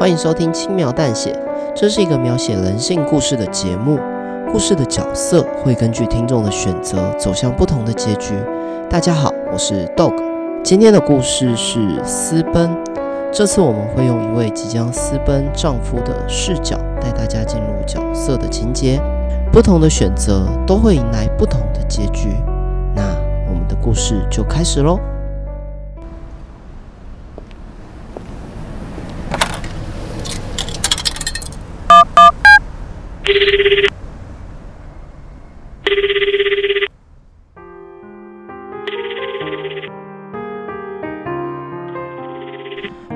欢迎收听轻描淡写，这是一个描写人性故事的节目。故事的角色会根据听众的选择走向不同的结局。大家好，我是 Dog。今天的故事是私奔。这次我们会用一位即将私奔丈夫的视角，带大家进入角色的情节。不同的选择都会迎来不同的结局。那我们的故事就开始喽。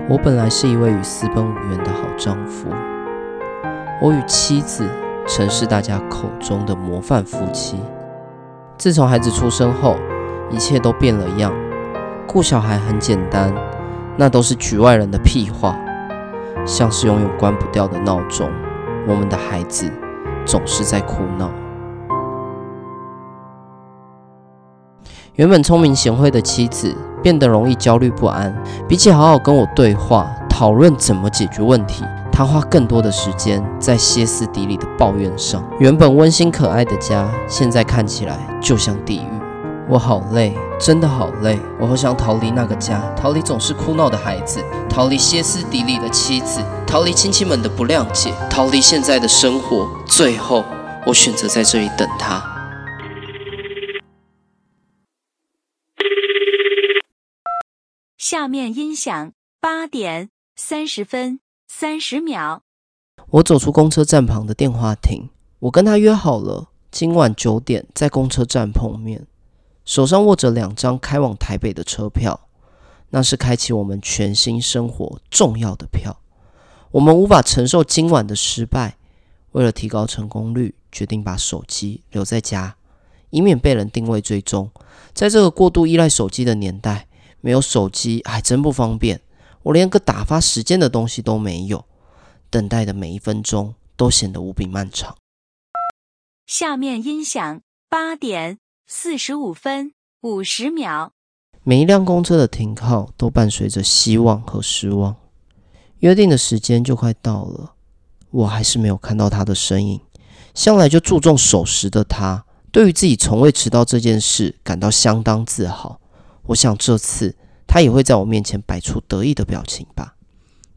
我本来是一位与私奔无缘的好丈夫，我与妻子曾是大家口中的模范夫妻。自从孩子出生后，一切都变了样。顾小孩很简单，那都是局外人的屁话，像是永远关不掉的闹钟。我们的孩子总是在哭闹。原本聪明贤惠的妻子，变得容易焦虑不安。比起好好跟我对话，讨论怎么解决问题，他花更多的时间在歇斯底里的抱怨上。原本温馨可爱的家，现在看起来就像地狱。我好累，真的好累。我好想逃离那个家，逃离总是哭闹的孩子，逃离歇斯底里的妻子，逃离亲戚们的不谅解，逃离现在的生活。最后，我选择在这里等他。下面音响八点三十分三十秒。我走出公车站旁的电话亭，我跟他约好了今晚九点在公车站碰面，手上握着两张开往台北的车票，那是开启我们全新生活重要的票。我们无法承受今晚的失败，为了提高成功率，决定把手机留在家，以免被人定位追踪。在这个过度依赖手机的年代。没有手机还真不方便，我连个打发时间的东西都没有，等待的每一分钟都显得无比漫长。下面音响八点四十五分五十秒。每一辆公车的停靠都伴随着希望和失望，约定的时间就快到了，我还是没有看到他的身影。向来就注重守时的他，对于自己从未迟到这件事感到相当自豪。我想这次他也会在我面前摆出得意的表情吧。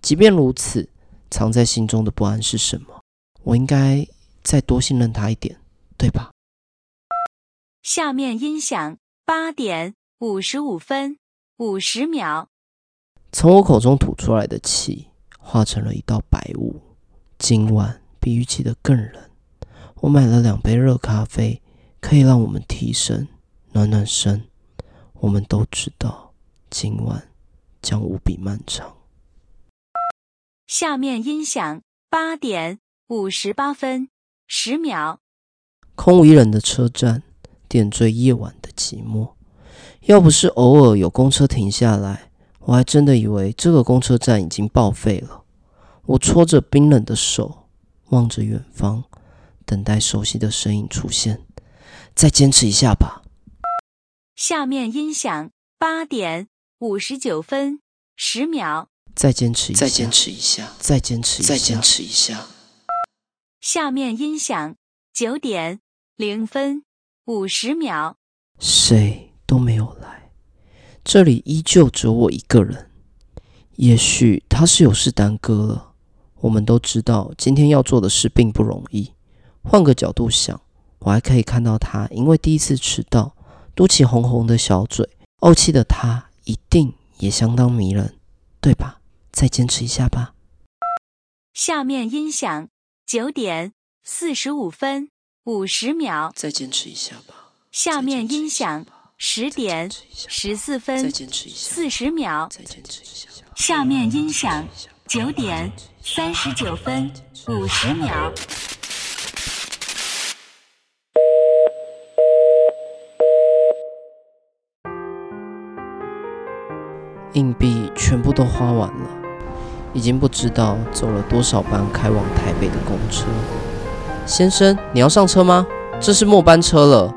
即便如此，藏在心中的不安是什么？我应该再多信任他一点，对吧？下面音响八点五十五分五十秒。从我口中吐出来的气化成了一道白雾。今晚比预期的更冷。我买了两杯热咖啡，可以让我们提神暖暖身。我们都知道，今晚将无比漫长。下面音响八点五十八分十秒。空无一人的车站，点缀夜晚的寂寞。要不是偶尔有公车停下来，我还真的以为这个公车站已经报废了。我搓着冰冷的手，望着远方，等待熟悉的身影出现。再坚持一下吧。下面音响八点五十九分十秒。再坚持一下，再坚持一下，再坚持一下，再坚持一下。下面音响九点零分五十秒。谁都没有来，这里依旧只有我一个人。也许他是有事耽搁了。我们都知道今天要做的事并不容易。换个角度想，我还可以看到他因为第一次迟到。嘟起红红的小嘴，怄气的他一定也相当迷人，对吧？再坚持一下吧。下面音响九点四十五分五十秒。再坚持一下吧。下面音响十点十四分四十秒。再坚持一下。下面音响九点三十九分五十秒。硬币全部都花完了，已经不知道走了多少班开往台北的公车。先生，你要上车吗？这是末班车了。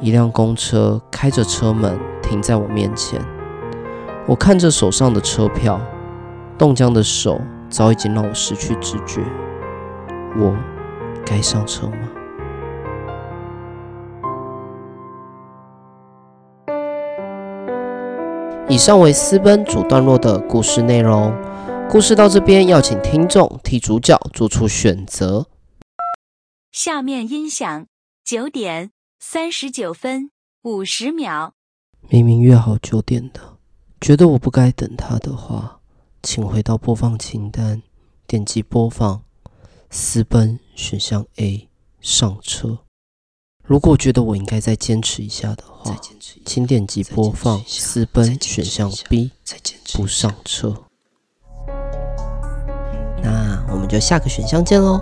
一辆公车开着车门停在我面前，我看着手上的车票，冻僵的手早已经让我失去知觉。我该上车吗？以上为私奔主段落的故事内容。故事到这边，要请听众替主角做出选择。下面音响九点三十九分五十秒。明明约好九点的，觉得我不该等他的话，请回到播放清单，点击播放。私奔选项 A 上车。如果觉得我应该再坚持一下的话，请点击播放。私奔选项 B 不上车。那我们就下个选项见喽。